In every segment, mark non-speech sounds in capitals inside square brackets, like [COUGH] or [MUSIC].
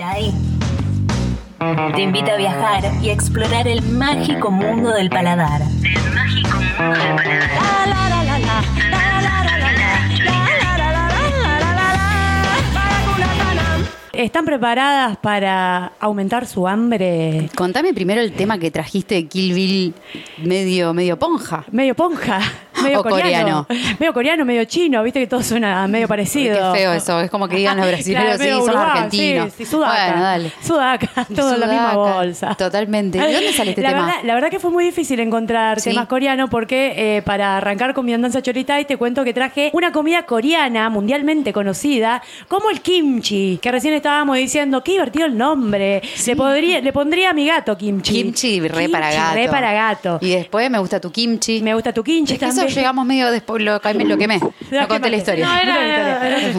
Te invito a viajar y a explorar el mágico mundo del paladar. El mágico mundo del paladar. ¿Están preparadas para aumentar su hambre? Contame primero el tema que trajiste de Kill Bill medio, medio ponja. Medio ponja medio O coreano. Medio coreano, medio chino, viste que todo suena medio parecido. Qué feo eso, es como que digan los [LAUGHS] brasileños, Claro, sí, son uruguay, argentinos. Sí, sí, sudaca. Bueno, dale. Sudaca, [LAUGHS] todo en la misma bolsa. Totalmente. ¿De dónde sale este la tema? Verdad, la verdad que fue muy difícil encontrar temas coreanos porque eh, para arrancar con mi andanza chorita y te cuento que traje una comida coreana mundialmente conocida como el kimchi, que recién estábamos diciendo, qué divertido el nombre. Le, podría, le pondría a mi gato kimchi. Kimchi, re para gato. Re para gato. Y después me gusta tu kimchi. Me gusta tu kimchi Es que llegamos medio después, lo, lo quemé. [LAUGHS] No conté la historia. No, era, [LAUGHS]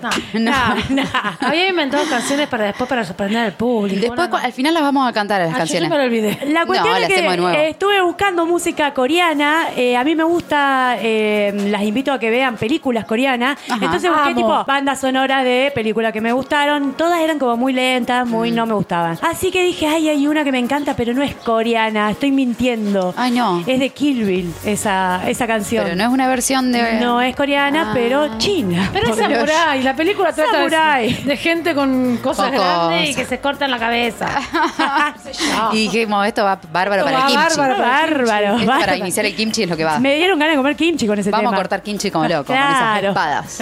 no. No, no. Había inventado canciones para después para sorprender al público. Después, No, no. al final las vamos a cantar a las Ah, yo canciones. ya me lo olvidé. La cuestión No, es que estuve buscando música coreana. eh, a mí me gusta, eh, las invito a que vean películas coreanas. Ajá. Entonces busqué Amo. tipo bandas sonoras de películas que me gustaron. Todas eran como muy lentas, muy Mm. no me gustaban. Así que dije, ay, hay una que me encanta, pero no es coreana. Estoy mintiendo. Ay, no. Es de Kill Bill, esa, esa canción. Pero no es una versión de. No es coreana, Ah. pero china. Pero es samurái. La película trata de- gente con cosas grandes y que se cortan la cabeza. [LAUGHS] [LAUGHS] Y dijimos, esto va bárbaro Esto para el va kimchi. bárbaro Bárbaro, Esto para bárbaro. iniciar el kimchi es lo que va. Me dieron ganas de comer kimchi con ese Vamos tema. a cortar kimchi como loco, con esas espadas.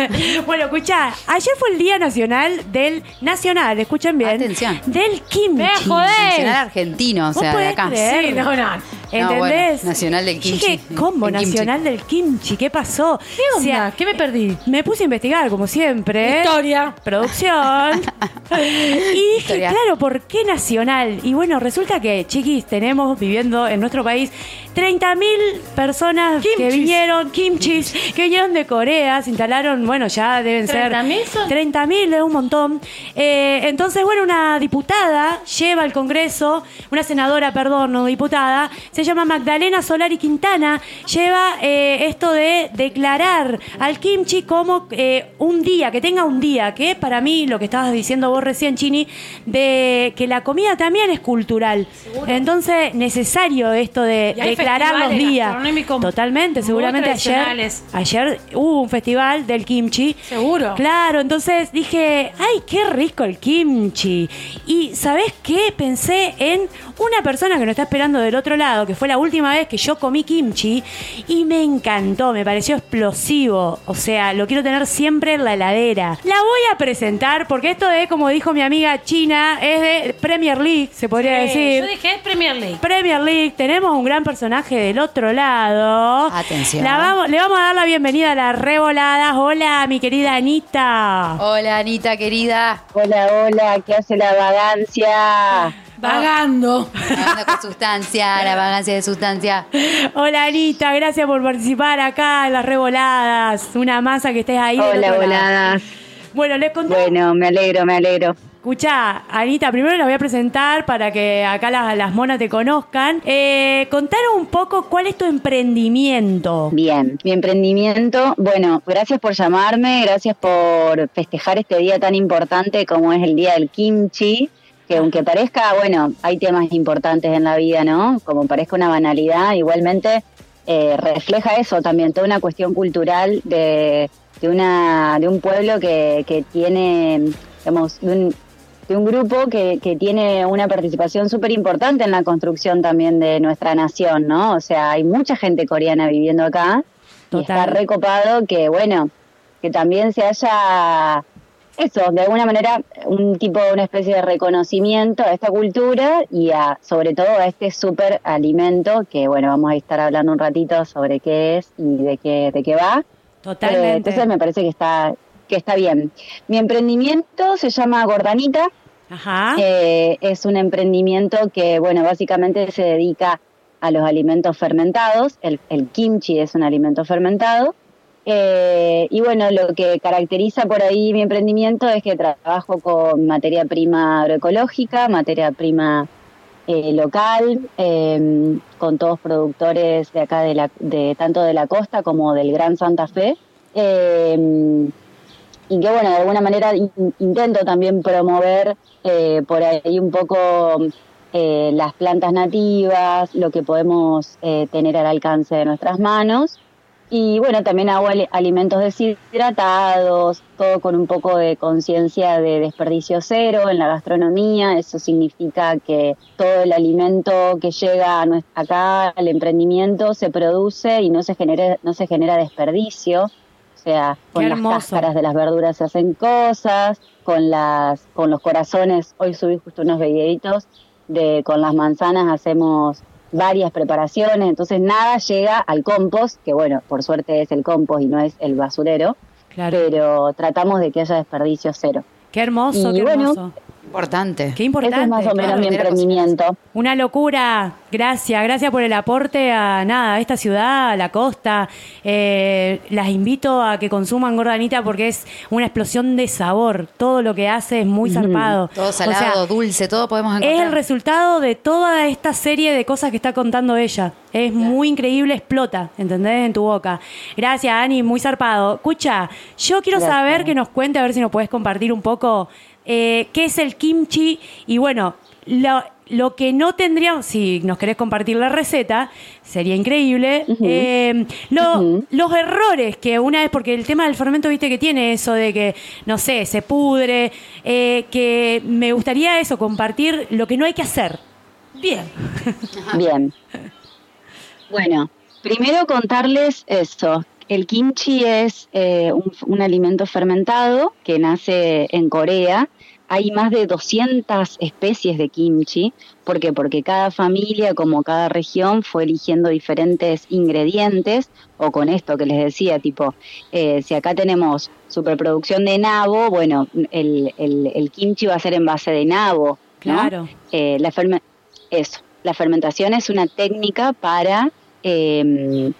[LAUGHS] bueno, escuchá, ayer fue el Día Nacional del Nacional, escuchen bien. Atención. Del kimchi. Me joder. Nacional argentino, o ¿Vos sea, de acá. creer? Sí, no, no. ¿Entendés? bueno, nacional del kimchi. Dije, ¿cómo? El kimchi. Nacional del kimchi. ¿Qué pasó? ¿Qué onda? ¿Qué me perdí? me puse a investigar, como siempre. Historia. Producción. [LAUGHS] y dije, Historia. claro, ¿por qué nacional? Y bueno, resulta que, chiquis, tenemos viviendo en nuestro país 30.000 personas que vinieron, kimchis, que vinieron de Corea, se instalaron, bueno, ya deben ser... 30.000 son. 30.000 es un montón. Eh, entonces, bueno, una diputada lleva al Congreso, una senadora, perdón, no diputada, se llama Magdalena Solari Quintana, lleva eh, esto de declarar al kimchi como eh, un día, que tenga un día, que para mí, lo que estabas diciendo vos recién, Chini, de que la comida también es cultural. Entonces, necesario esto de declarar los días. Totalmente, seguramente ayer, ayer hubo un festival del kimchi. Seguro. Claro, entonces dije, ay, qué rico el kimchi. Y ¿sabés qué? Pensé en una persona que nos está esperando del otro lado, que fue la última vez que yo comí kimchi, y me encantó, me pareció explosivo. O sea, lo quiero tener siempre en la heladera. La voy a presentar porque esto es, como dijo mi amiga China, es de Premier League, se podría decir. Yo dije, es Premier League. Premier League, tenemos un gran personaje del otro lado. Atención. La vamos- le vamos a dar la bienvenida a las revoladas. Hola, mi querida Anita. Hola, Anita, querida. Hola, hola, ¿qué hace la vagancia? Vagando. Hablando con sustancia, la vagancia de sustancia. Hola, Anita. Gracias por participar acá en las revoladas. Una masa que estés ahí. Hola, voladas. Bueno, les conté. Bueno, me alegro, me alegro. Escucha, Anita, primero la voy a presentar para que acá las, las monas te conozcan. Eh, contanos un poco cuál es tu emprendimiento. Bien, mi emprendimiento, bueno, gracias por llamarme, gracias por festejar este día tan importante como es el Día del Kimchi, que aunque parezca, bueno, hay temas importantes en la vida, ¿no? Como parezca una banalidad, igualmente eh, refleja eso también, toda una cuestión cultural de, de, una, de un pueblo que, que tiene, digamos, de un, de un grupo que, que tiene una participación súper importante en la construcción también de nuestra nación, ¿no? O sea, hay mucha gente coreana viviendo acá y está recopado que, bueno, que también se haya, eso, de alguna manera, un tipo, una especie de reconocimiento a esta cultura y a, sobre todo, a este súper alimento que, bueno, vamos a estar hablando un ratito sobre qué es y de qué, de qué va. Eh, Totalmente. entonces me parece que está, que está bien. Mi emprendimiento se llama Gordanita. Ajá. Eh, es un emprendimiento que, bueno, básicamente se dedica a los alimentos fermentados. El, el kimchi es un alimento fermentado. Eh, y bueno, lo que caracteriza por ahí mi emprendimiento es que trabajo con materia prima agroecológica, materia prima eh, local, eh, con todos productores de acá, de, la, de tanto de la costa como del Gran Santa Fe. Eh, y que bueno, de alguna manera in- intento también promover eh, por ahí un poco las plantas nativas, lo que podemos tener al alcance de nuestras manos. Y bueno, también hago ali- alimentos deshidratados, todo con un poco de conciencia de desperdicio cero en la gastronomía. Eso significa que todo el alimento que llega a nues- acá al emprendimiento se produce y no se genera, no se genera desperdicio. O sea, con las cáscaras de las verduras se hacen cosas, con las, con los corazones, hoy subí justo unos videitos de con las manzanas hacemos varias preparaciones, entonces nada llega al compost, que bueno, por suerte es el compost y no es el basurero, Claro. pero tratamos de que haya desperdicio cero. Qué hermoso, Y qué bueno, hermoso. Importante. Qué importante. Ese es más o menos claro. mi emprendimiento. Una locura. Gracias, gracias por el aporte a nada, a esta ciudad, a la costa. Eh, las invito a que consuman gordanita porque es una explosión de sabor. Todo lo que hace es muy zarpado. Todo O sea, salado, dulce, todo podemos es encontrar. el resultado de toda esta serie de cosas que está contando ella. Es muy increíble, explota, ¿entendés? En tu boca. Gracias, Ani, muy zarpado. Escucha, yo quiero Gracias. saber que nos cuente, a ver si nos puedes compartir un poco eh, qué es el kimchi y bueno, lo, lo que no tendríamos, si nos querés compartir la receta, sería increíble. Eh, lo-. Los errores que una vez, porque el tema del fermento, viste que tiene eso de que, no sé, se pudre, eh, que me gustaría eso, compartir lo que no hay que hacer. Bien. Bien. [LAUGHS] Bueno, primero contarles eso. El kimchi es eh, un, un alimento fermentado que nace en Corea. Hay más de 200 especies de kimchi. ¿Por qué? Porque cada familia, como cada región, fue eligiendo diferentes ingredientes. O con esto que les decía, tipo, eh, si acá tenemos superproducción de nabo, bueno, el, el- el kimchi va a ser en base de nabo. ¿no? Claro. Eh, la ferme- eso, la fermentación es una técnica para, eh,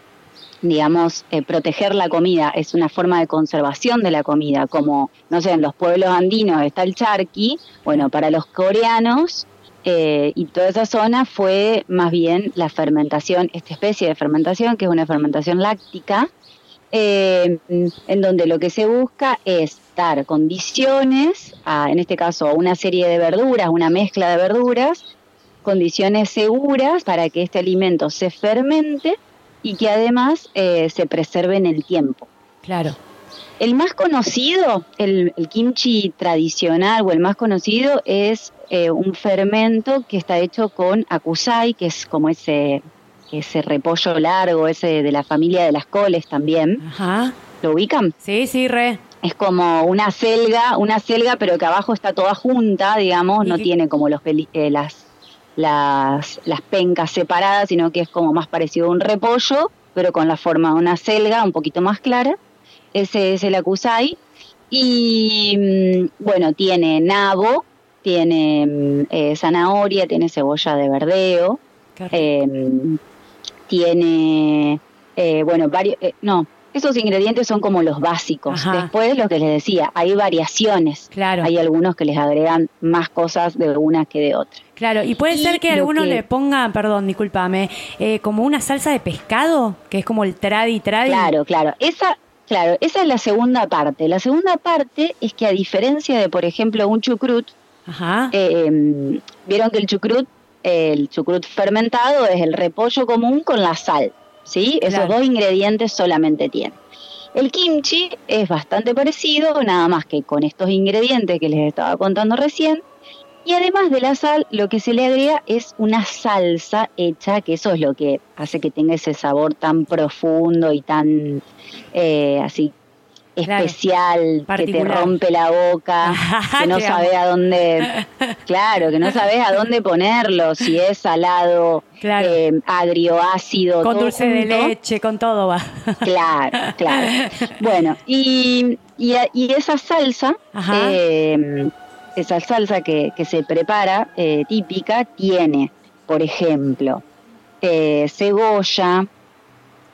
digamos, eh, proteger la comida, es una forma de conservación de la comida, como, no sé, en los pueblos andinos está el charqui, bueno, para los coreanos eh, y toda esa zona fue más bien la fermentación, esta especie de fermentación, que es una fermentación láctica, eh, en donde lo que se busca es dar condiciones, a, en este caso a una serie de verduras, una mezcla de verduras, condiciones seguras para que este alimento se fermente y que además eh, se preserve en el tiempo. Claro. El más conocido, el, el kimchi tradicional o el más conocido es eh, un fermento que está hecho con akusai, que es como ese, ese repollo largo, ese de la familia de las coles también. Ajá. ¿Lo ubican? Sí, sí, re. Es como una selga, una selga, pero que abajo está toda junta, digamos, no tiene como los peli- eh, las, las, las pencas separadas, sino que es como más parecido a un repollo, pero con la forma de una selga un poquito más clara. Ese es el akusai. Y mm, bueno, tiene nabo, tiene mm, eh, zanahoria, tiene cebolla de verdeo, eh, tiene, eh, bueno, varios, eh, no, esos ingredientes son como los básicos. Ajá. Después, lo que les decía, hay variaciones. Claro. Hay algunos que les agregan más cosas de una que de otra. Claro, y puede Y ser que lo alguno que- le ponga, perdón, discúlpame, eh, como una salsa de pescado, que es como el tradi tradi. Claro, claro. Esa, claro, esa es la segunda parte. La segunda parte es que a diferencia de, por ejemplo, un chucrut, Ajá. eh, vieron que el chucrut, el chucrut fermentado es el repollo común con la sal, ¿sí? Esos dos ingredientes solamente tiene. El kimchi es bastante parecido, nada más que con estos ingredientes que les estaba contando recién. Y además de la sal, lo que se le agrega es una salsa hecha, que eso es lo que hace que tenga ese sabor tan profundo y tan eh, así Claro. especial, que te rompe la boca, [LAUGHS] que no sabes a dónde, [LAUGHS] claro, que no sabes a dónde ponerlo, si es salado, Claro. eh, agrio, ácido, con todo dulce de leche, con todo va. Claro, claro. [LAUGHS] Bueno, y, y, y esa salsa, Ajá. eh, esa salsa que, que se prepara eh, típica tiene, por ejemplo, eh, cebolla,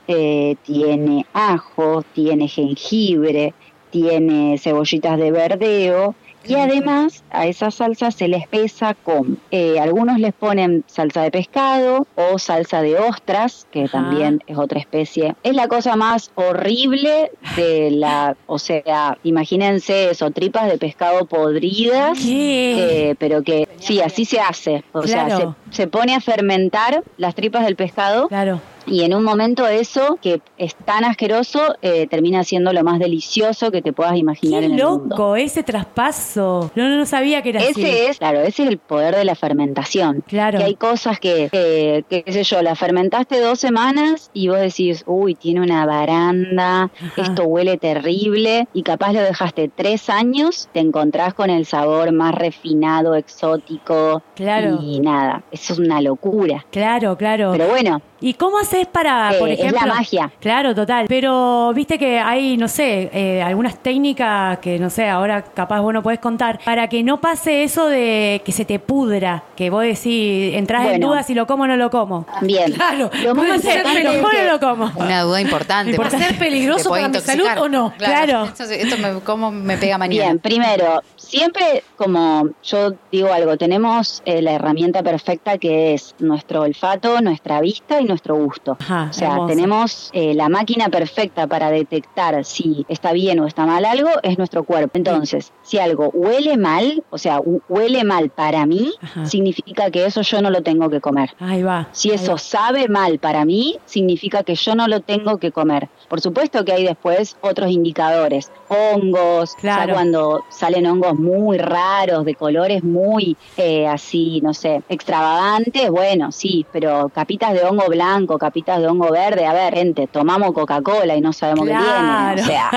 eh, tiene ajo, tiene jengibre, tiene cebollitas de verdeo Y además a esa salsa se les pesa con, eh, algunos les ponen salsa de pescado o salsa de ostras, que Ajá. también es otra especie. Es la cosa más horrible de la, o sea, imagínense eso, tripas de pescado podridas. Eh, pero que sí, así se hace. O sea, se, se pone a fermentar las tripas del pescado Claro. Y en un momento eso, que es tan asqueroso, eh, termina siendo lo más delicioso que te puedas imaginar Qué en el mundo. loco ese traspaso. No, no, no sabía que era así. Ese es, claro, ese es el poder de la fermentación. Claro. Que hay cosas que, que, qué sé yo, la fermentaste dos semanas y vos decís, uy, tiene una baranda, Ajá. esto huele terrible, y capaz lo dejaste tres años, te encontrás con el sabor más refinado, exótico, Claro. y nada, eso es una locura. Claro, claro. Pero bueno, ¿Y cómo haces para, Eh, por es la ejemplo? magia. Claro, total. Pero viste que hay, no sé, eh, algunas técnicas que, no sé, ahora capaz vos no podés contar, para que no pase eso de que se te pudra, que vos decís, entras en dudas si lo como o no lo como. bien. [LAUGHS] Claro, Lo más importante ¿Lo como o que- no lo como? Una duda importante. ¿Va a ser peligroso para mi intoxicar. salud o no? Claro. Esto, esto me, ¿Cómo me pega mañana? Bien, primero, siempre como yo digo algo, tenemos eh, la herramienta perfecta que es nuestro olfato, nuestra vista y nuestro gusto. Ajá, o sea, hermoso. tenemos eh, la máquina perfecta para detectar si está bien o está mal algo, es nuestro cuerpo. Entonces, si algo huele mal, o sea, hu- huele mal para mí, Ajá. significa que eso yo no lo tengo que comer. Ahí va. Si eso sabe mal para mí, significa que yo no lo tengo que comer. Por supuesto que hay después otros indicadores, hongos, Claro. cuando salen hongos muy raros, de colores muy eh, así, no sé, extravagantes, bueno, sí, pero capitas de hongo blanco, capitas de hongo verde, a ver, gente, tomamos Coca-Cola y no sabemos qué tiene, o sea,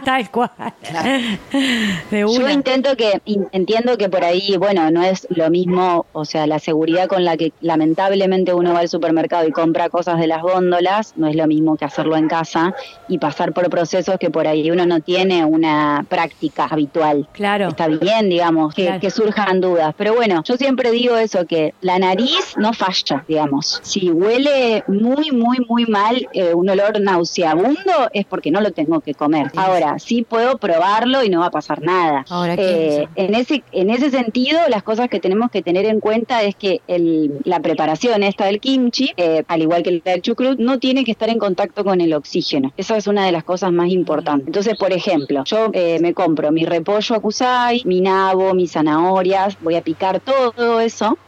[LAUGHS] Tal cual. [LAUGHS] De Yo intento que, entiendo que por ahí, bueno, no es lo mismo, o sea, la seguridad con la que lamentablemente uno va al supermercado y compra cosas de las góndolas, no es lo mismo que hacerlo en casa y pasar por procesos que por ahí uno no tiene una práctica habitual. Claro. Está bien, digamos, que, Claro. que surjan dudas. Pero bueno, yo siempre digo eso, que la nariz no falla, digamos. Si huele muy, muy, muy mal, eh, un olor nauseabundo, es porque no lo tengo que comer. Ahora, sí puedo probarlo y no va a pasar nada. Ahora, ¿qué Eh, en, ese, en ese sentido, las cosas que tenemos que tener en cuenta es que el, la preparación esta del kimchi, eh, al igual que la del chucrut, no tiene que estar en contacto con el oxígeno. Esa es una de las cosas más importantes. Entonces, por ejemplo, yo eh, me compro mi repollo akusai, mi nabo, mis zanahorias, voy a picar todo eso,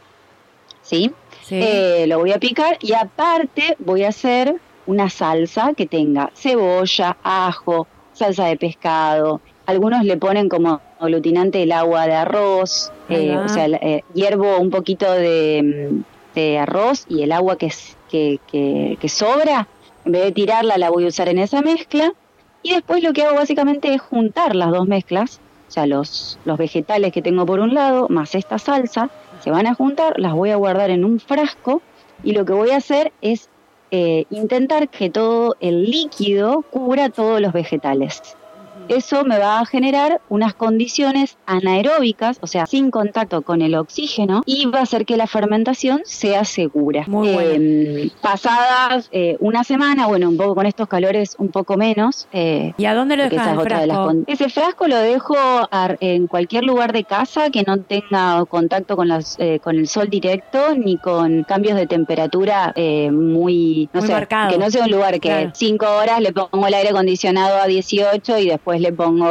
¿sí? Sí. Eh, lo voy a picar y aparte voy a hacer una salsa que tenga cebolla, ajo, salsa de pescado. Algunos le ponen como aglutinante el agua de arroz, eh, o sea, eh, hiervo un poquito de, mm, de arroz y el agua que, es- que, que, que sobra, en vez de tirarla la voy a usar en esa mezcla. Y después lo que hago básicamente es juntar las dos mezclas, o sea, los, los vegetales que tengo por un lado, más esta salsa, se van a juntar, las voy a guardar en un frasco y lo que voy a hacer es eh, intentar que todo el líquido cubra todos los vegetales. Eso me va a generar unas condiciones anaeróbicas, o sea, sin contacto con el oxígeno, y va a hacer que la fermentación sea segura. Muy bueno. Eh, pasadas eh, una semana, bueno, un poco con estos calores, un poco menos. eh, ¿Y a dónde lo dejas es de las Ese frasco lo dejo ar- en cualquier lugar de casa que no tenga contacto con, las, eh, con el sol directo ni con cambios de temperatura eh, muy, no Muy sé, marcado. que no sea un lugar que Claro. cinco horas le pongo el aire acondicionado a 18 y después le pongo,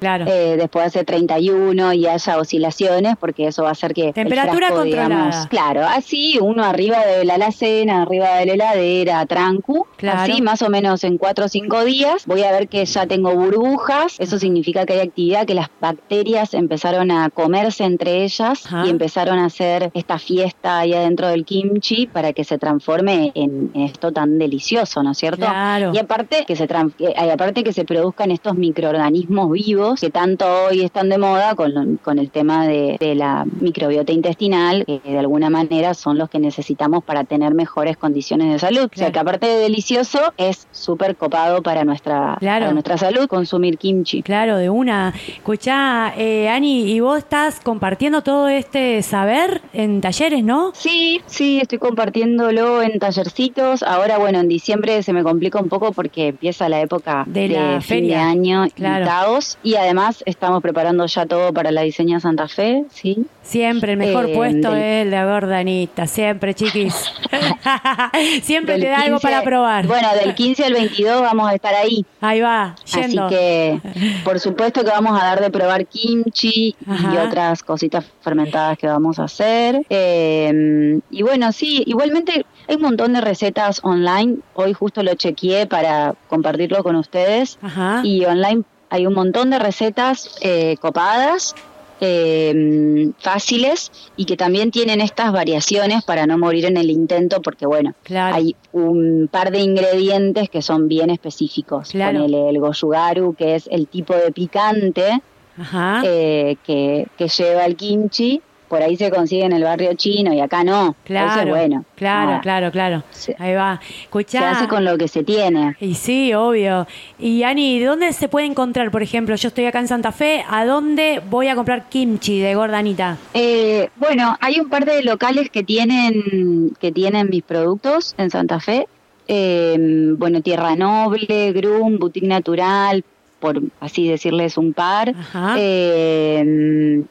Claro. eh, después hace 31 y haya oscilaciones porque eso va a hacer que Temperatura frasco, controlada. digamos, claro, así uno arriba de la alacena, arriba de la heladera, trancu, Claro. así más o menos en cuatro o cinco días, voy a ver que ya tengo burbujas, eso significa que hay actividad, que las bacterias empezaron a comerse entre ellas Ajá. y empezaron a hacer esta fiesta ahí adentro del kimchi para que se transforme en esto tan delicioso, ¿no es cierto? Claro. Y aparte que se y aparte que se produzcan estos microorganismos vivos que tanto hoy están de moda con, con el tema de, de la microbiota intestinal, que de alguna manera son los que necesitamos para tener mejores condiciones de salud. O sea que aparte de delicioso, es súper copado para nuestra, Claro. para nuestra salud consumir kimchi. Claro, de una. Escuchá, eh, Ani, y vos estás compartiendo todo este saber en talleres, ¿no? Sí, sí, estoy compartiéndolo en tallercitos. Ahora, bueno, en diciembre se me complica un poco porque empieza la época De fin de año Claro. invitados. Y además estamos preparando ya todo para la diseña Santa Fe, ¿sí? Siempre el mejor Eh, puesto del- es el de gordanita, siempre, chiquis. [LAUGHS] [LAUGHS] siempre te da algo 15 para probar. Bueno, del 15 al 22 vamos a estar ahí. Ahí va, yendo. Así que, por supuesto que vamos a dar de probar kimchi y otras cositas fermentadas que vamos a hacer. Eh, y bueno, sí, igualmente hay un montón de recetas online. Hoy justo lo chequeé para compartirlo con ustedes. Ajá. Y online hay un montón de recetas eh, copadas. eh, fáciles y que también tienen estas variaciones para no morir en el intento porque bueno Claro. hay un par de ingredientes que son bien específicos Claro. Ponele el gochugaru que es el tipo de picante Ajá. eh, que, que lleva el kimchi por ahí se consigue en el barrio chino y acá no claro. entonces bueno claro, nada, claro, claro. Se- Ahí va. se hace con lo que se tiene Y sí, obvio. Y Ani, ¿dónde se puede encontrar? Por ejemplo, yo estoy acá en Santa Fe, ¿a dónde voy a comprar kimchi de gordanita? Eh, bueno, hay un par de locales que tienen que tienen mis productos en Santa Fe. Eh, bueno, Tierra Noble, Grum, Boutique Natural, por así decirles un par. Ajá. Eh,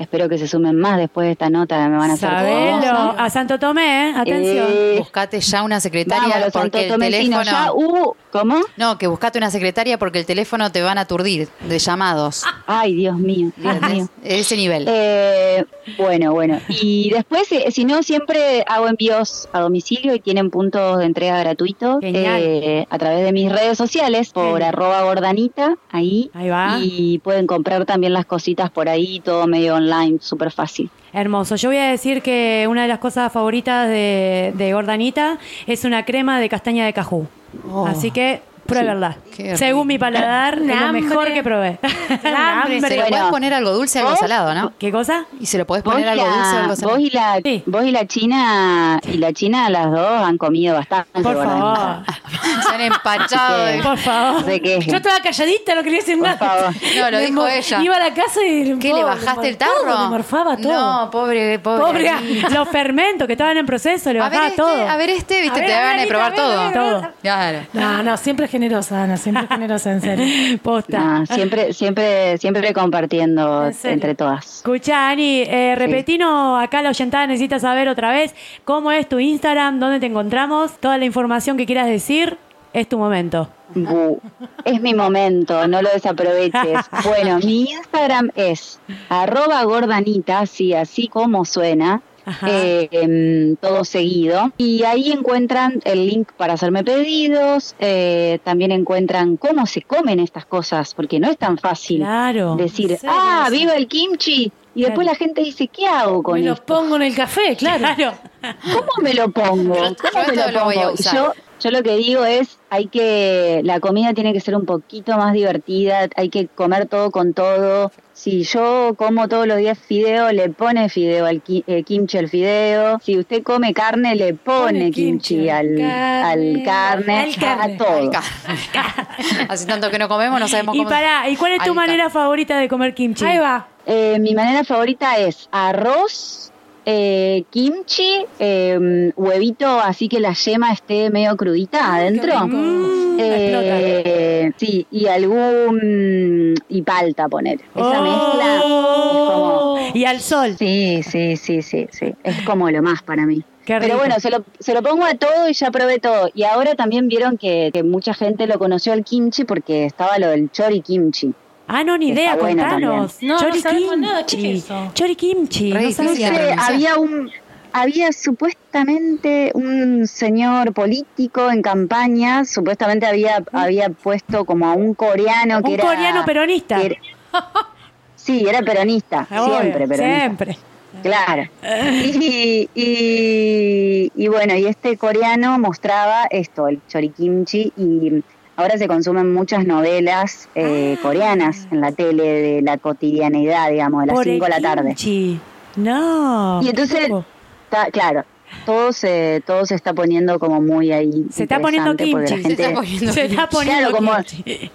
espero que se sumen más después de esta nota, me van a hacer Sabelo. A Santo Tomé, ¿eh? Atención. Eh, Buscate ya una secretaria Vámonos, porque el Santo Tomecino, teléfono. ya hubo- ¿Cómo? No, que buscate una secretaria porque el teléfono te van a aturdir de llamados. Ay, Dios mío, Dios mío. Ese nivel. Eh, bueno, bueno. Y después, eh, si no, siempre hago envíos a domicilio y tienen puntos de entrega gratuitos eh, a través de mis redes sociales por arroba gordanita, ahí. Ahí va. Y pueden comprar también las cositas por ahí, todo medio online, súper fácil. Hermoso. Yo voy a decir que una de las cosas favoritas de, de gordanita es una crema de castaña de cajú. Oh. Así que pruébenla. Según mi paladar, es lo Hambre. mejor que probé. [LAUGHS] [LAUGHS] Hambre. se le bueno. podés poner algo dulce, algo ¿Vos? salado, ¿no? ¿Qué cosa? Y se lo podés Vos, poner algo dulce, la, algo salado. vos y la, Sí. vos y la China, y la China, las dos han comido bastante. Por favor. [LAUGHS] Se han empachado. de- Por favor. Se. Yo estaba calladita, no quería decir Por nada. favor. No, lo Me dijo mo- ella. Iba a la casa y... ¿Qué, le bajaste el tarro? Todo, le morfaba todo. No, pobre, pobre. Pobre. Los fermentos que estaban en proceso, le A ver bajaba este, todo. a ver este, viste, A ver, te a ver, van a Anita, probar a ver, a todo. ver, a ver. Todo. Claro. No, no, siempre generosa, Ana, siempre generosa, en serio. [LAUGHS] Posta. Siempre, siempre, siempre compartiendo En entre todas. Escucha, Ani, eh, repetinos, acá la oyentada necesita saber otra vez cómo es tu Instagram, dónde te encontramos, toda la información que quieras decir, es tu momento. Bu, es mi momento, no lo desaproveches. [LAUGHS] Bueno, mi Instagram es arroba gordanita, así, así como suena. Eh, todo seguido y ahí encuentran el link para hacerme pedidos eh, también encuentran cómo se comen estas cosas porque no es tan fácil Claro. decir ah Sí. viva el kimchi y después Claro. la gente dice qué hago con Me lo esto pongo en el café, claro. [LAUGHS] ¿Cómo me lo pongo? ¿Cómo yo me lo lo voy a pongo? Usar. yo, yo lo que digo es, hay que, la comida tiene que ser un poquito más divertida, hay que comer todo con todo. Si yo como todos los días fideo, le pone fideo al ki- eh, kimchi al fideo. Si usted come carne, le pone, Pone kimchi, kimchi al, al al carne, al carne. a todo. [LAUGHS] Hace tanto que no comemos, no sabemos Y cómo. pará, ¿y cuál es tu manera favorita de comer kimchi? Ahí va. Eh, mi manera favorita es arroz, eh, kimchi, eh, huevito, así que la yema esté medio crudita adentro. Mm, Eh, sí, y algún. y palta poner. Esa Oh. mezcla es como. Y al sol. Sí, sí, sí, sí, sí. Es como lo más para mí. Pero bueno, se lo, se lo pongo a todo y ya probé todo. Y ahora también vieron que, que mucha gente lo conoció al kimchi porque estaba lo del chori kimchi. Ah, no, ni Está idea, bueno contanos. también. No, no Chori sabemos kimchi. nada, ¿qué es eso? Chori kimchi, no pronunciar. había un había supuestamente un señor político en campaña, supuestamente había había puesto como a un coreano que Un era coreano peronista. que era- [LAUGHS] sí, era peronista, Ah, obvio, siempre peronista. Siempre. Claro. Y, y, y bueno, y este coreano mostraba esto, el chorikimchi, y ahora se consumen muchas novelas eh, Ah. coreanas en la tele de la cotidianeidad, digamos, de las Por el 5 de la tarde. kimchi. No. Y entonces, está, claro, todo se, todo se está poniendo como muy ahí. Se está poniendo kimchi. Se está poniendo Se está poniendo Claro, kimchi. como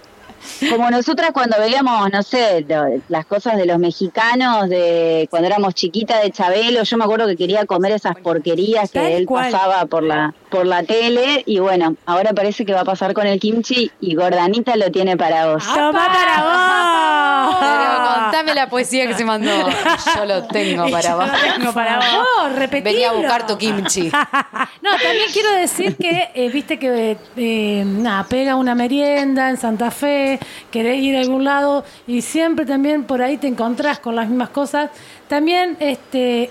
nosotras cuando veíamos, no sé, lo- las cosas de los mexicanos, de cuando éramos chiquitas de Chabelo, yo me acuerdo que quería comer esas porquerías que Tal él cual. pasaba por la por la tele y bueno, ahora parece que va a pasar con el kimchi y Gordanita lo tiene para vos. ¡Toma para vos! Pero contame la poesía que se mandó. [LAUGHS] Yo lo tengo para vos. Tengo para vos. Repetilo. Venía a buscar tu kimchi. [LAUGHS] No, también quiero decir que, eh, viste que, eh, nada, pega una merienda en Santa Fe, querés ir a algún lado y siempre también por ahí te encontrás con las mismas cosas. También este,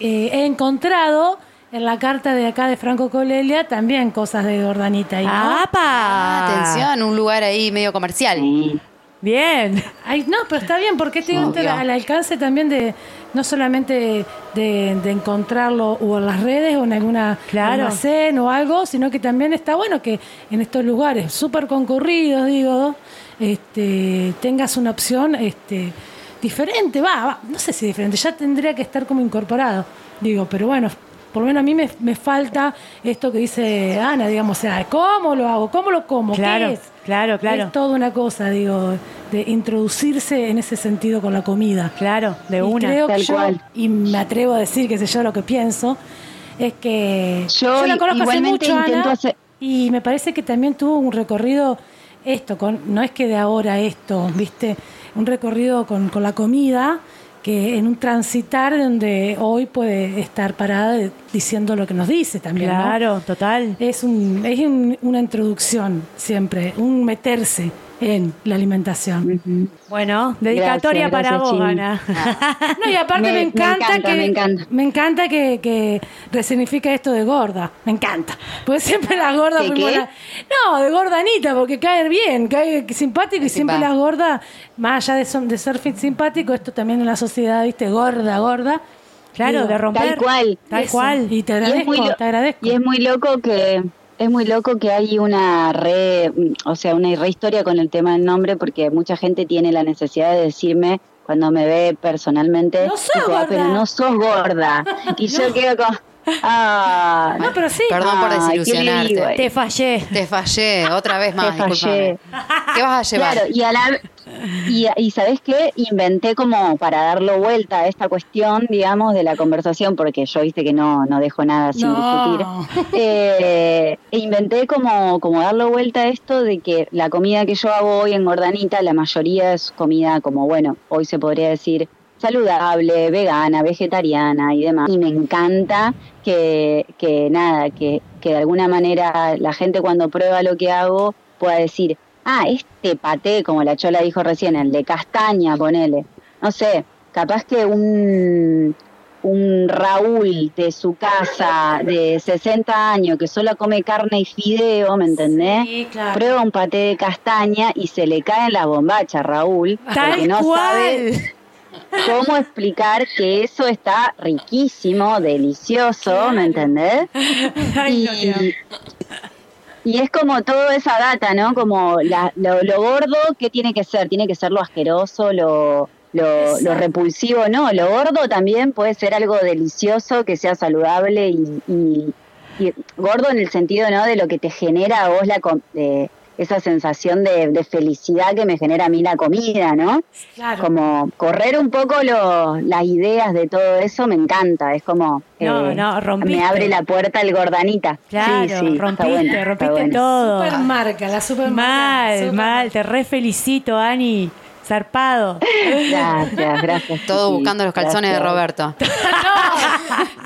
eh, he encontrado en la carta de acá de Franco Colelia también cosas de Gordanita. ahí, ¿no? ¡Apa! Atención, un lugar ahí medio comercial. Sí. Bien. Ay, no, pero está bien, porque este Obvio. está al alcance también de, no solamente de, de encontrarlo o en las redes o en alguna Claro. almacén o algo, sino que también está bueno que en estos lugares súper concurridos, digo, este, tengas una opción este, diferente, va, va, no sé si diferente, ya tendría que estar como incorporado, digo, pero bueno. Por lo menos a mí me, me falta esto que dice Ana, digamos, o sea, ¿cómo lo hago? ¿Cómo lo como? Claro, ¿Qué es? claro, claro. Es toda una cosa, digo, de introducirse en ese sentido con la comida. Claro, de Y una. creo que Tal yo, cual. y me atrevo a decir que sé yo lo que pienso, es que Yo la conozco hace igualmente mucho, Ana, hacer- y me parece que también tuvo un recorrido, esto, con, no es que de ahora esto, viste, un recorrido con, con la comida, que en un transitar donde hoy puede estar parada diciendo lo que nos dice también. ¿no? Claro, total. Es, un, es un- una introducción siempre, un meterse en la alimentación. Bueno, dedicatoria Gracias, para gracias, vos. Ana. [LAUGHS] No, y aparte me, Me- me encanta, que me encanta. me encanta que, que resignifica esto de gorda. Me encanta. Pues siempre las gordas ¿De fuimos qué? la- No, de gordanita, porque cae bien, cae simpático y siempre las gordas, más allá de, son- de ser fit simpático, esto también en la sociedad, viste, gorda, gorda. Claro, Digo, de romper. Tal cual. Tal eso. cual. Y te Y es agradezco, lo- te agradezco. Y es muy loco que es muy loco que hay una re, o sea, una re historia con el tema del nombre porque mucha gente tiene la necesidad de decirme cuando me ve personalmente, No sos dice, "Ah, gorda". pero no sos gorda. [LAUGHS] Y yo quedo como, ah, No, pero sí. Perdón por Ay, ¿qué le desilusionarte. digo? Te fallé. Te fallé, otra vez más, Te fallé. ¿Qué vas a llevar? Claro, y, a la, y, y ¿sabes qué? Inventé como para darlo vuelta a esta cuestión, digamos, de la conversación, porque yo viste que no, no dejo nada sin No. discutir. Eh, e inventé como, como darlo vuelta a esto de que la comida que yo hago hoy en Gordanita, la mayoría es comida como, bueno, hoy se podría decir saludable, vegana, vegetariana y demás. Y me encanta que, que nada, que, que de alguna manera la gente cuando prueba lo que hago pueda decir, ah, este paté, como la chola dijo recién, el de castaña, ponele. No sé, capaz que un, un Raúl de su casa de 60 años que solo come carne y fideo, ¿me entendés? Sí, claro. Prueba un paté de castaña y se le cae en la bombacha a Raúl, Tal porque no cual. sabe cómo explicar que eso está riquísimo, delicioso, ¿me entendés? [LAUGHS] Y, y es como toda esa data, ¿no? Como la- lo, lo gordo, ¿qué tiene que ser? Tiene que ser lo asqueroso, lo, lo, lo repulsivo, ¿no? Lo gordo también puede ser algo delicioso, que sea saludable y, y- y gordo en el sentido, ¿no? De lo que te genera a vos la, com- de esa sensación de, de felicidad que me genera a mí la comida, ¿no? Claro. Como correr un poco lo- las ideas de todo eso me encanta, es como No, eh, no, rompiste. me abre la puerta el gordanita. Claro, sí, sí, rompiste, rompiste bueno. todo. Supermarca, la supermarca. Mal, supermarca. mal, te re felicito, Ani. Zarpado. Gracias, gracias. Todo sí, buscando los calzones de gracias. Roberto.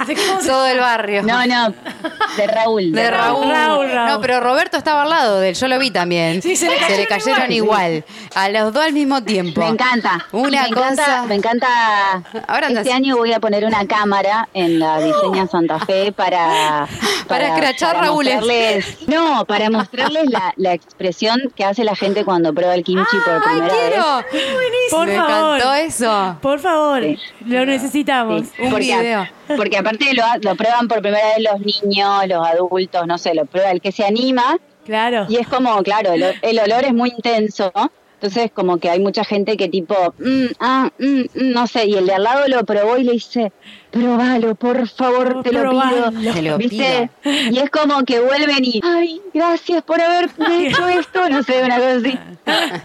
¿De cómo se- Todo el barrio. No, no, de Raúl. De Raúl. Raúl, Raúl. No, pero Roberto estaba al lado de él, yo lo vi también. Sí, se le cayeron cayeron igual. A los dos al mismo tiempo. Me encanta. Una me cosa. Encanta, me encanta. Ahora este año voy a poner una cámara en la diseña Santa Fe para. Para escrachar mostrarles- No, para mostrarles la, la expresión que hace la gente cuando prueba el kimchi por ¡Ay, primera vez. Quiero! Por Me favor. encantó eso. Por favor, Sí. lo necesitamos. Sí, Un porque, video. Porque aparte lo, lo prueban por primera vez los niños, los adultos, no sé, lo prueba el que se anima Claro. y es como, claro, el, el olor es muy intenso. ¿no? Entonces como que hay mucha gente que tipo, mm, ah, mm, mm, no sé, y el de al lado lo probó y le dice, probalo, por favor, te lo pido. Te lo ¿Viste? Y es como que vuelven y, ay, gracias por haber [LAUGHS] hecho esto, no sé, una cosa así.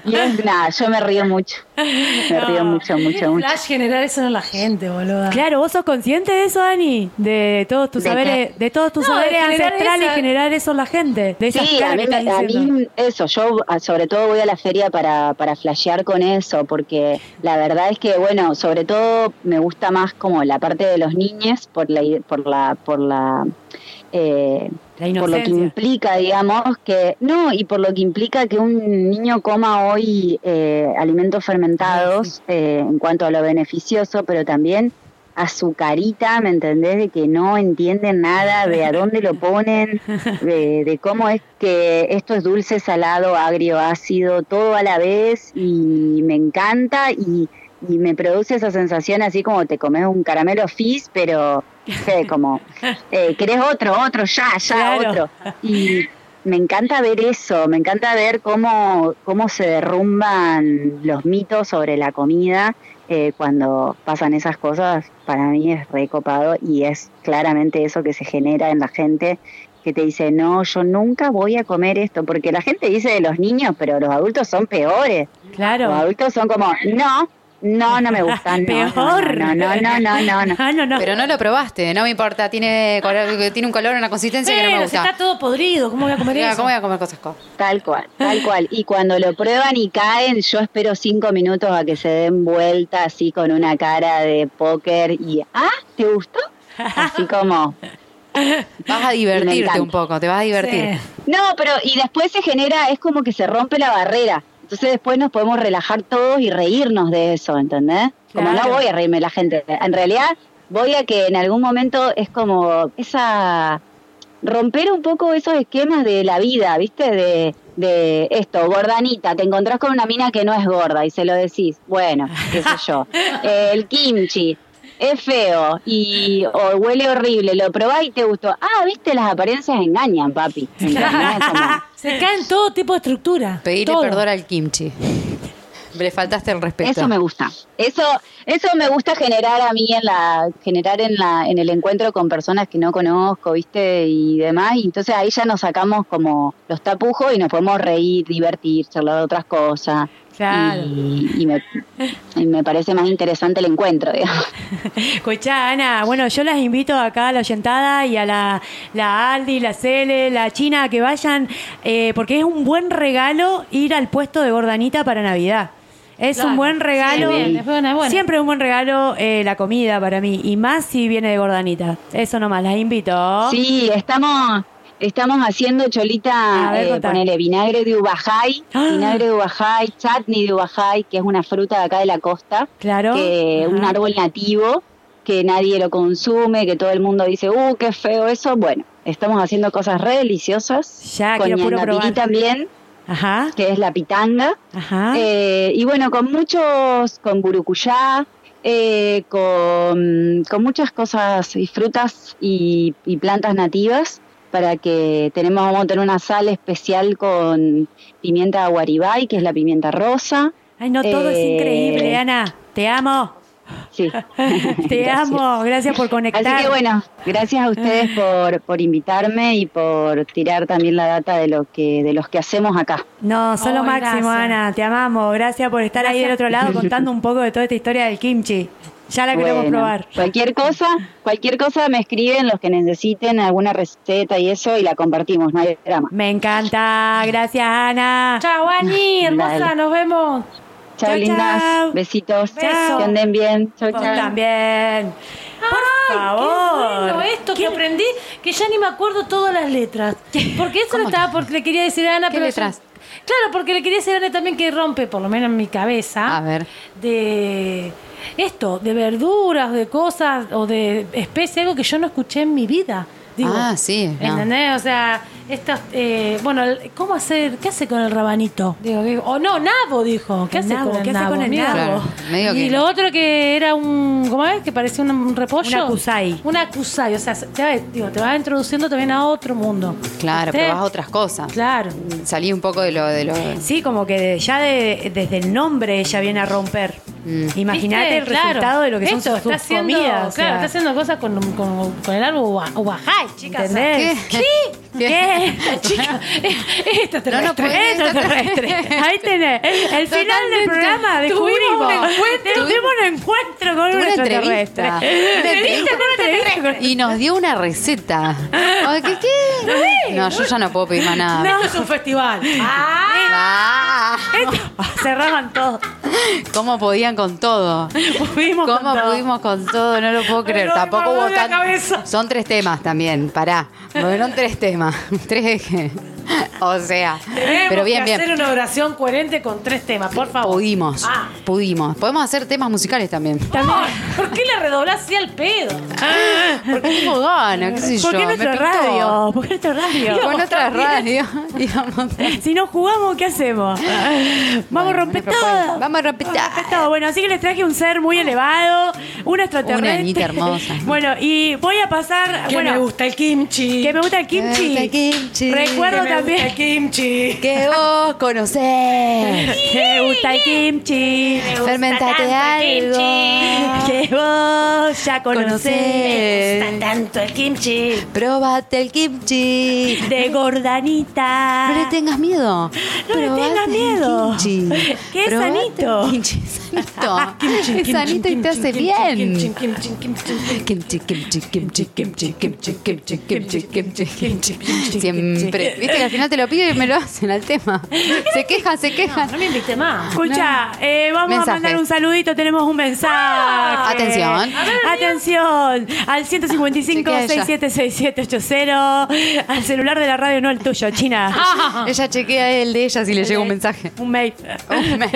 Y es [LAUGHS] nada, yo me río mucho. Me río mucho, mucho, mucho. Flash generar eso en la gente, boluda. Claro, ¿vos sos consciente de eso, Dani? De todos tus ¿De saberes, de todos tus No, saberes ancestrales esa- y generar eso en la gente. De esas Sí, a mí, a mí eso, yo a- sobre todo voy a la feria para, para flashear con eso, porque la verdad es que, bueno, sobre todo me gusta más como la parte de los niños por la, por la, por la, eh, La por lo que implica, digamos, que, no, y por lo que implica que un niño coma hoy eh, alimentos fermentados eh, en cuanto a lo beneficioso, pero también a su carita, ¿me entendés? De que no entienden nada de a dónde lo ponen, [LAUGHS] de, de cómo es que esto es dulce, salado, agrio, ácido, todo a la vez y me encanta y, y me produce esa sensación así como te comes un caramelo fizz, pero sé, como [LAUGHS] eh, querés otro, otro, ya, ya, Claro. otro. Y me encanta ver eso, me encanta ver cómo, cómo se derrumban los mitos sobre la comida eh, cuando pasan esas cosas. Para mí es recopado y es claramente eso que se genera en la gente que te dice, no, yo nunca voy a comer esto, porque la gente dice de los niños, pero los adultos son peores. Los Claro. adultos son como, no, no, no me gusta, [LAUGHS] no, Peor. no, no, no, no, no, no. [LAUGHS] Ah, no, no. Pero no lo probaste, no me importa. Tiene, color- tiene un color, una consistencia que no me gusta. está todo podrido, ¿cómo voy a comer eso? ¿Cómo voy a comer cosas co? Tal cual, tal cual. Y cuando lo prueban y caen, yo espero cinco minutos a que se den vuelta así con una cara de póker y, ah, ¿te gustó? Así como, Vas a divertirte un poco, te vas a divertir. Sí. no, pero y después se genera, es como que se rompe la barrera. Entonces después nos podemos relajar todos y reírnos de eso, ¿entendés? Como no voy a reírme la gente. En realidad voy a que en algún momento es como esa romper un poco esos esquemas de la vida, ¿viste? De, de esto, gordanita, te encontrás con una mina que no es gorda y se lo decís, bueno, qué sé yo, [LAUGHS] el kimchi. Es feo y o huele horrible, lo probás y te gustó. Ah, viste, las apariencias engañan, papi. [LAUGHS] Se caen todo tipo de estructura. Pedirle todo. perdón al kimchi. Le faltaste el respeto. Eso me gusta. Eso, eso me gusta generar a mí en la, generar en la, en el encuentro con personas que no conozco, viste, y demás. Y entonces ahí ya nos sacamos como los tapujos y nos podemos reír, divertir, charlar de otras cosas. Claro. Y, y me, y me parece más interesante el encuentro, digamos. [LAUGHS] Escuchá, Ana, bueno, yo las invito acá a la Oyentada y a la, la Aldi, la Cele, la China, a que vayan, eh, porque es un buen regalo ir al puesto de Gordanita para Navidad. Es Claro. un buen regalo. Sí, bien, es buena, es buena. Siempre es un buen regalo eh, la comida para mí. Y más si viene de Gordanita. Eso nomás, las invito. Sí, estamos, estamos haciendo cholita, ver, eh, ponele vinagre de ubajay, [GASPS] Ah. vinagre de ubajay, chutney de ubajay, que es una fruta de acá de la costa. Claro. que un árbol nativo que nadie lo consume, que todo el mundo dice, uh, qué feo eso. Bueno, estamos haciendo cosas re deliciosas. Ya, con quiero puro probar. también, Ajá. que es la pitanga. Ajá. Eh, y bueno, con muchos, con burucuyá, eh, con, con muchas cosas y frutas y, y plantas nativas para que tenemos, vamos a tener una sal especial con pimienta guaribay, que es la pimienta rosa. Ay, no, todo es eh, increíble, Ana. Te amo. Sí. [LAUGHS] Te [LAUGHS] Gracias. amo. Gracias por conectar. Así que bueno, gracias a ustedes por, por invitarme y por tirar también la data de lo que de los que hacemos acá. No, son lo Ay, máximo, gracias. Ana. Te amamos. Gracias por estar ahí del otro lado [LAUGHS] contando un poco de toda esta historia del kimchi. Ya la queremos Bueno, probar. Cualquier cosa, cualquier cosa me escriben los que necesiten alguna receta y eso y la compartimos, no hay drama. Me encanta. Gracias, Ana. Chao, Ani, hermosa, Dale. nos vemos. Chao, Chao, lindas. chao. Besitos. Beso. Que anden bien. Chau, Vos chau. también. Por Ay, favor. Qué bueno esto que aprendí, que ya ni me acuerdo todas las letras. Porque eso lo estaba porque le quería decir a Ana, ¿Qué pero letras? yo- claro, porque le quería decir a Ana también que rompe, por lo menos en mi cabeza, A ver. de esto, de verduras, de cosas o de especies, algo que yo no escuché en mi vida. Digo, Ah, sí, no. ¿Entendés? O sea, estos, eh, bueno, ¿cómo hacer? ¿Qué hace con el rabanito? Digo, digo, o no, nabo, dijo. ¿Qué El hace nabo, con el ¿qué hace nabo? con el Mira. nabo? Claro, medio Y que- lo otro que era un, ¿cómo es? Que parecía un, un repollo. Una kusai. Una kusai, o sea, te va, digo, te va introduciendo también a otro mundo. Claro, ¿Viste? probás otras cosas. Claro. Salí un poco de lo de lo. Sí, como que ya de- desde el nombre ella viene a romper. Imagínate ¿Viste? el Claro. resultado de lo que son Esto, sus, está sus haciendo, comidas. o Claro, sea, está haciendo cosas con, con, con el árbol ua- Uajay, chicas. ¿Entendés? ¿Qué? ¿Qué? [LAUGHS] Chica, extraterrestre. No, no puede- Extraterrestre. Ahí tenés. El final del programa Tuvimos descubrimos. un encuentro. Tuvimos un encuentro con un Una extraterrestre. con. Y nos dio una receta. ¿Qué? qué? No, yo ya no puedo pedir más nada. Esto es un festival. Ah, Ah, Esto- Cerraban todo. ¿Cómo podían con todo? Pudimos con ¿Cómo todo. pudimos con todo? No lo puedo creer. no, Tampoco hubo tan... Son tres temas también, pará. Fueron tres temas. [LAUGHS] Tres ejes. [LAUGHS] O sea, tenemos pero bien, que hacer bien. una oración coherente con tres temas, por favor. Pudimos, Ah. pudimos. Podemos hacer temas musicales también. ¿Por qué le redoblás así al pedo? Porque tengo ganas, qué sé yo. ¿Por qué me nuestra pintó. radio? ¿Por qué nuestra radio? Con otra radio. [LAUGHS] Si no jugamos, ¿qué hacemos? Vamos a romper todo. Vamos a romper todo. romper todo. Bueno, así que les traje un ser muy elevado, un extraterrestre. Una anita hermosa. [LAUGHS] Bueno, y voy a pasar. Que bueno, me gusta el kimchi. que me gusta el Me kimchi. gusta el kimchi. Recuerdo Que me también. gusta el kimchi. Que vos conocés. [LAUGHS] Me gusta el kimchi. Fermentate algo. Que vos ya conocés. Conocés. Tanto el kimchi. Probate el kimchi. De gordanita. No le tengas miedo. No le Probate tengas el miedo. kimchi. Que es Probate sanito. el kimchi sanito. es sanito y te hace bien. Siempre. Viste que al final te lo pido y me lo hacen al tema. Se quejan, se quejan. No, no me invité más. Escucha, vamos a mandar un saludito. Tenemos un mensaje. Atención. Atención. Al 155-676780. Al celular de la radio, no el tuyo, China. Ella chequea el de ella si le llega un mensaje. Un mail. Un mail.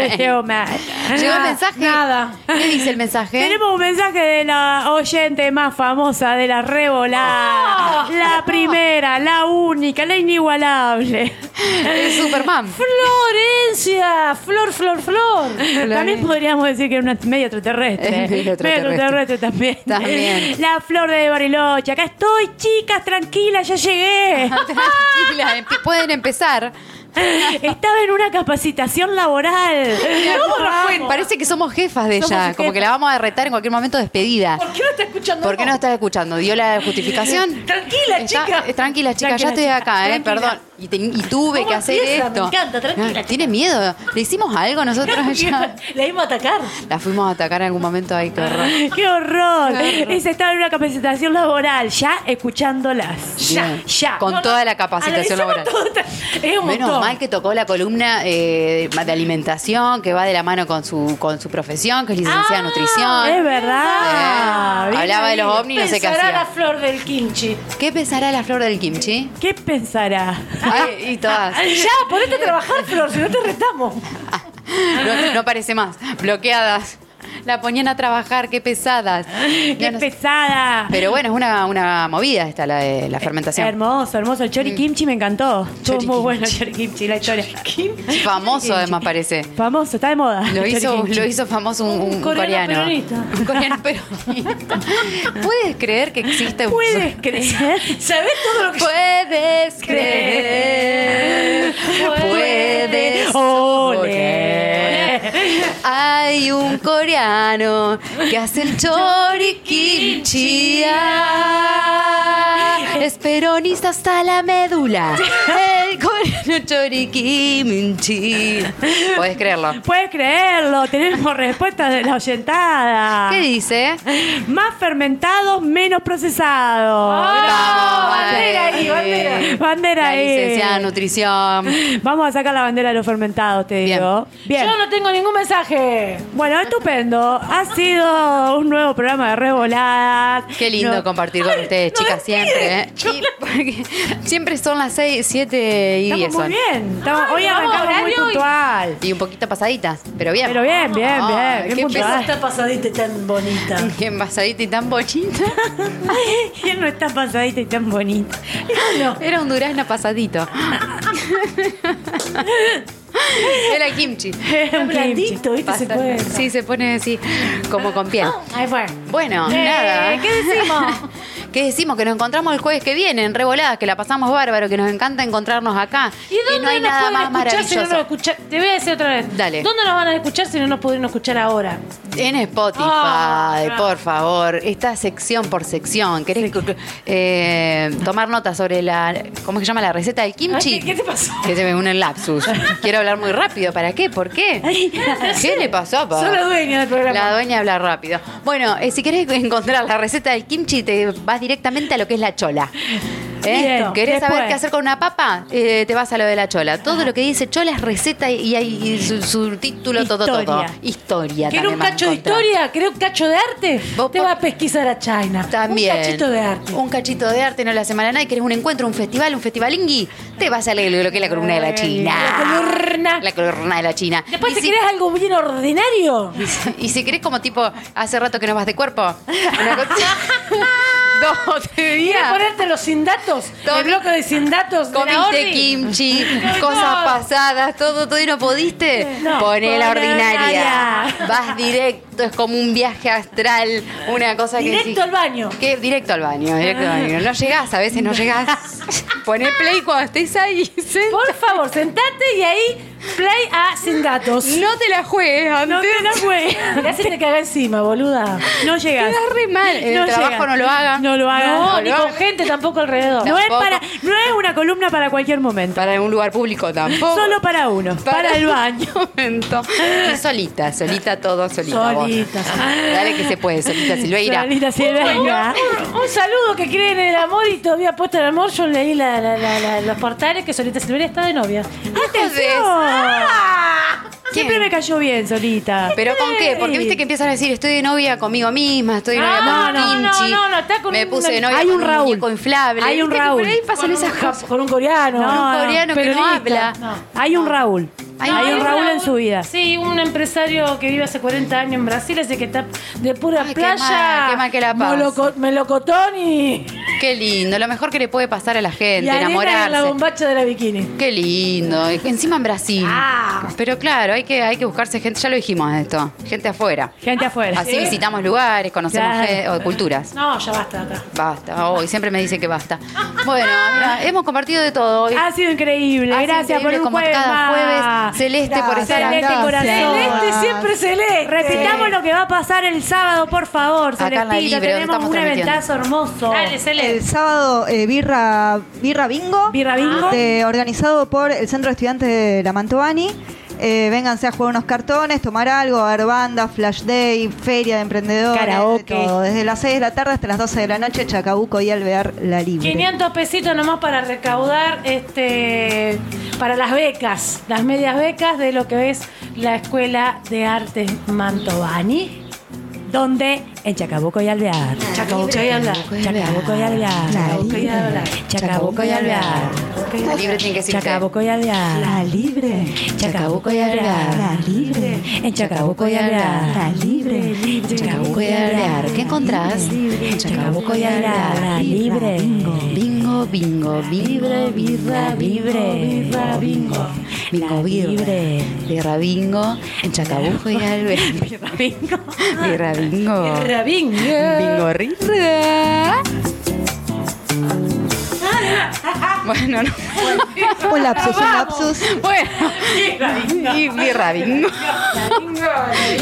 Llegó mensaje? Nada. ¿Qué dice el mensaje? Tenemos un mensaje de la oyente más famosa de la revolada. La primera, la única, la inigualable. Es Superman. Florencia. Flor, flor, flor. También podríamos decir que era una medio extraterrestre. Es medio extraterrestre. también. También. La flor de Bariloche. Acá estoy, chicas, tranquila, ya llegué. [LAUGHS] Tranquila, pueden empezar. [LAUGHS] Estaba en una capacitación laboral. Parece que somos jefas de Somos ella, jefas. como que la vamos a retar en cualquier momento despedida. ¿Por qué no está escuchando? ¿Por qué no estás escuchando? ¿Dio la justificación? [LAUGHS] Tranquila, Está- chica. eh, tranquila, chica, Tranquila, ya estoy chica, acá, eh, perdón. Y, te- y tuve ¿Cómo que hacer empieza? esto. Me encanta, tranquila, Ah, ¿Tiene miedo? ¿Le hicimos algo nosotros [LAUGHS] a ella? La íbamos a atacar. La fuimos a atacar en algún momento, ay, qué horror. [LAUGHS] ¡Qué horror! En una capacitación laboral, ya escuchándolas. Bien. Ya. Con No, no, toda la capacitación laboral. todo Es un Menos montón. mal que tocó la columna eh, de alimentación, que va de la mano con su, con su profesión, que es licenciada en nutrición. Es verdad. Eh, hablaba de los ovnis, no sé qué Pensará la hacía. flor del kimchi. ¿Qué pesará la flor del kimchi? ¿Qué pensará? Ay, y todas. Ya, ponete a trabajar, Flor, si no te retamos. [LAUGHS] No, no parece más. Bloqueadas. La ponían a trabajar, qué pesadas. [LAUGHS] ¡Qué Ya no sé. pesada! Pero bueno, es una, una movida esta, la de la fermentación. Hermoso, hermoso. El chori kimchi me encantó. Estuvo muy kimchi. bueno el chori kimchi, la historia. [LAUGHS] Famoso además parece. Famoso, está de moda. Lo hizo, kimchi. lo hizo famoso un, un Un coreano peronista. Un coreano peronista. [LAUGHS] ¿Puedes creer que existe un ¿Puedes creer? ¿Sabés todo lo que Puedes creer, puedes Ole. Hay un coreano que hacen choriquinchía. [LAUGHS] Es peronista hasta la médula. [LAUGHS] [LAUGHS] El coreano chori kimchi. Puedes creerlo. Puedes creerlo, tenemos respuesta de la oyentada. ¿Qué dice? Más fermentados, menos procesados. Vamos, bandera ahí, bandera. Bandera La ahí. licenciada en nutrición. Vamos a sacar la bandera de los fermentados, te Bien. digo. Bien. Yo no tengo ningún mensaje. Bueno, estupendo. Ha sido un nuevo programa de Revoladas. Qué lindo No- compartir con ustedes, chicas, siempre. ¿eh? Y siempre son las 6, 7 9 y 10 Estamos muy son. bien. Estamos- Ay, hoy vamos, arrancamos muy puntual. Y un poquito pasaditas, pero bien. Pero bien, bien, Ay, bien. qué Bien puntual. Esa está [LAUGHS] pasadita y tan bonita. [LAUGHS] Bien pasadita y tan bonita. [LAUGHS] ¿Quién no está pasadita y tan bonita? Era un durazno pasadito. Era kimchi. Era un blandito, ¿viste? Se puede. Sí, se pone así, como con piel. Ahí fue. Bueno, Eh, nada. ¿Qué decimos? ¿Qué decimos? Que nos encontramos el jueves que viene en Revoladas, que la pasamos bárbaro, que nos encanta encontrarnos acá. ¿Y dónde no hay nos nada más escuchar si no nos maravilloso. escuchan? Te voy a decir otra vez. Dale. ¿Dónde nos van a escuchar si no nos pudieron escuchar ahora? En Spotify, Ah, por favor, esta sección por sección. ¿Querés eh, tomar notas sobre la, ¿cómo se llama? La receta del kimchi. Ay, ¿qué- qué te pasó? Que se me une el lapsus. Quiero hablar muy rápido. ¿Para qué? ¿Por qué? ¿Qué le pasó, pa? Soy la dueña del programa. La dueña habla rápido. Bueno, eh, si querés encontrar la receta del kimchi, te vas directamente a lo que es la chola. ¿Eh? Bien, ¿Querés saber qué hacer con una papa? Eh, te vas a lo de la chola. Todo lo que dice chola es receta y hay y su, su título, todo, todo. Historia. Historia. ¿Quieres un vas cacho de historia? ¿Querés un cacho de arte? Vos Te por- va a pesquisar a China. También. Un cachito de arte. Un cachito de arte no la semana nada. ¿Querés un encuentro, un festival, un festivalingui? Te vas a leer lo que es la columna de la China. La columna. La columna de la China. Después, Y si querés algo bien ordinario, [LAUGHS] Y si, y si querés como tipo, hace rato que no vas de cuerpo. Una cosa- [LAUGHS] [LAUGHS] Dos, te ¿quieres diría. ponerte los sin datos? [LAUGHS] Todo- El bloque de sin datos. Comiste kimchi, [LAUGHS] No, cosas no. pasadas, todo, todo y no pudiste. No, Poné la ordinaria. ordinaria. Vas directo, es como un viaje astral, una cosa que Directo al baño. Que directo al baño, directo al baño. No llegás, a veces no llegás. [LAUGHS] Poné play cuando estés ahí. Por favor, sentate y ahí play a sin datos. No te la juegues antes. No te la fue. Mirá si te caga encima, boluda. No llegas. Queda re mal. El trabajo llegas. no lo hagan. No lo hagan. No, no, ni no. con gente tampoco alrededor. No es, para, no es una columna para cualquier momento. Para un lugar público tampoco. Solo para uno. Para, el baño. momento. Y solita, solita todo, solita. vos. Solita, Dale que se puede, solita Silveira. Solita Silveira. Un, un saludo que creen en el amor y todavía puesto el amor. Yo leí la- la- los portales que Solita Silveira está de novia. Siempre me cayó bien, Solita. ¿Pero con qué? Porque viste que empiezan a decir, estoy de novia conmigo misma, estoy de novia No, con no, un no, no, no, está con Me un- puse de novia Hay con un un Raúl. muñeco inflable. Hay un Viste que Raúl. Por ahí pasan esas cosas. con un coreano. No, Con un coreano que no habla. No. Hay un Raúl. Hay Hay, un Raúl. En su vida. Sí, un empresario que vive hace 40 años en Brasil, ese que está de pura Ay, qué playa. mal, qué mal que la pasa. moloco- melocotón y, Qué lindo, lo mejor que le puede pasar a la y gente, arena en la enamorarse. bombacha de la bikini. Qué lindo. y Encima en Brasil. Ah. Pero claro, hay que, hay que buscarse gente, ya lo dijimos esto, gente afuera. Gente afuera. Así visitamos lugares, conocemos Claro. ge- o culturas. No, ya basta acá. Basta, hoy siempre me dice que basta. Bueno, mira, hemos compartido de todo hoy. Ha sido increíble. Ha sido Gracias por un como jueves cada más. Celeste por estar Celeste acá. corazón. Celeste siempre celeste. Repitamos lo que va a pasar el sábado, por favor, Acá en la Celestita. Libre, Tenemos un eventazo hermoso. Dale, Celeste. El sábado, eh, birra, birra bingo. Birra bingo. de- organizado por el Centro de Estudiantes de la Mantovani. Eh, vénganse a jugar unos cartones, tomar algo, a ver banda, flash day, feria de emprendedores. de Karaoke. todo. Desde las 6 de la tarde hasta las 12 de la noche, Chacabuco y Alvear La Libre. 500 pesitos nomás para recaudar este para las becas, las medias becas de lo que es la Escuela de Arte Mantovani. ¿Dónde? En Chacabuco y Alvear. Chacabuco y Alvear. Chacabuco y Alvear. Chacabuco y Alvear. Chacabuco y Alvear. La libre tiene que decir Chacabuco y Alvear. La Libre. Chacabuco y Alvear. La Libre. En Chacabuco y Alvear. La Libre. Chacabuco y Alvear. ¿Qué encontrás? En Chacabuco y Alvear. La libre. Bingo, bingo, libre, birra, libre. birra, bingo. Bingo, La birra. Birra, bingo. En Chacabuco y Alvear. [LAUGHS] Bingo. Birra, bingo. Rabín. Bingo, rirra. [LAUGHS] Bueno, no. Un lapsus, un lapsus. Bueno, y birra bingo.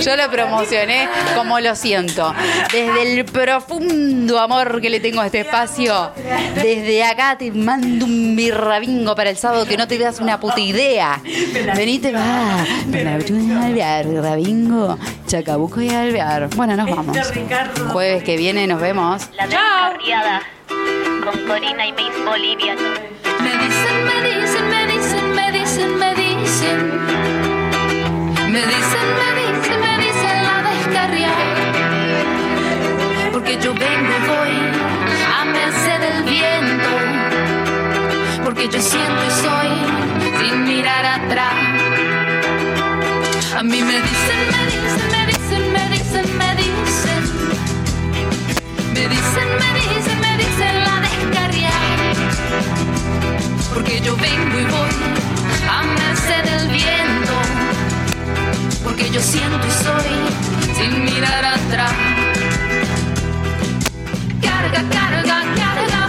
Yo lo promocioné como lo siento. Desde el profundo amor que le tengo a este espacio, desde acá te mando un birra bingo para el sábado que no te das una puta idea. Venite, va. Alvear, birra bingo, Chacabuco y Alvear. Bueno, nos vamos. Jueves que viene nos vemos. La descarriada con Corina y Miss Bolivia. Me dicen, me dicen, me dicen, me dicen, me dicen. Me dicen, me dicen, Porque yo vengo y voy a merced del viento. Porque yo siento y soy atrás. A mí me dicen, me dicen, me dicen, me dicen, me dicen. Me dicen, me dicen, me dicen la descarria. Porque yo vengo y voy a merced del viento. Porque yo siento y soy sin mirar atrás. gotta, gotta, gotta, gotta.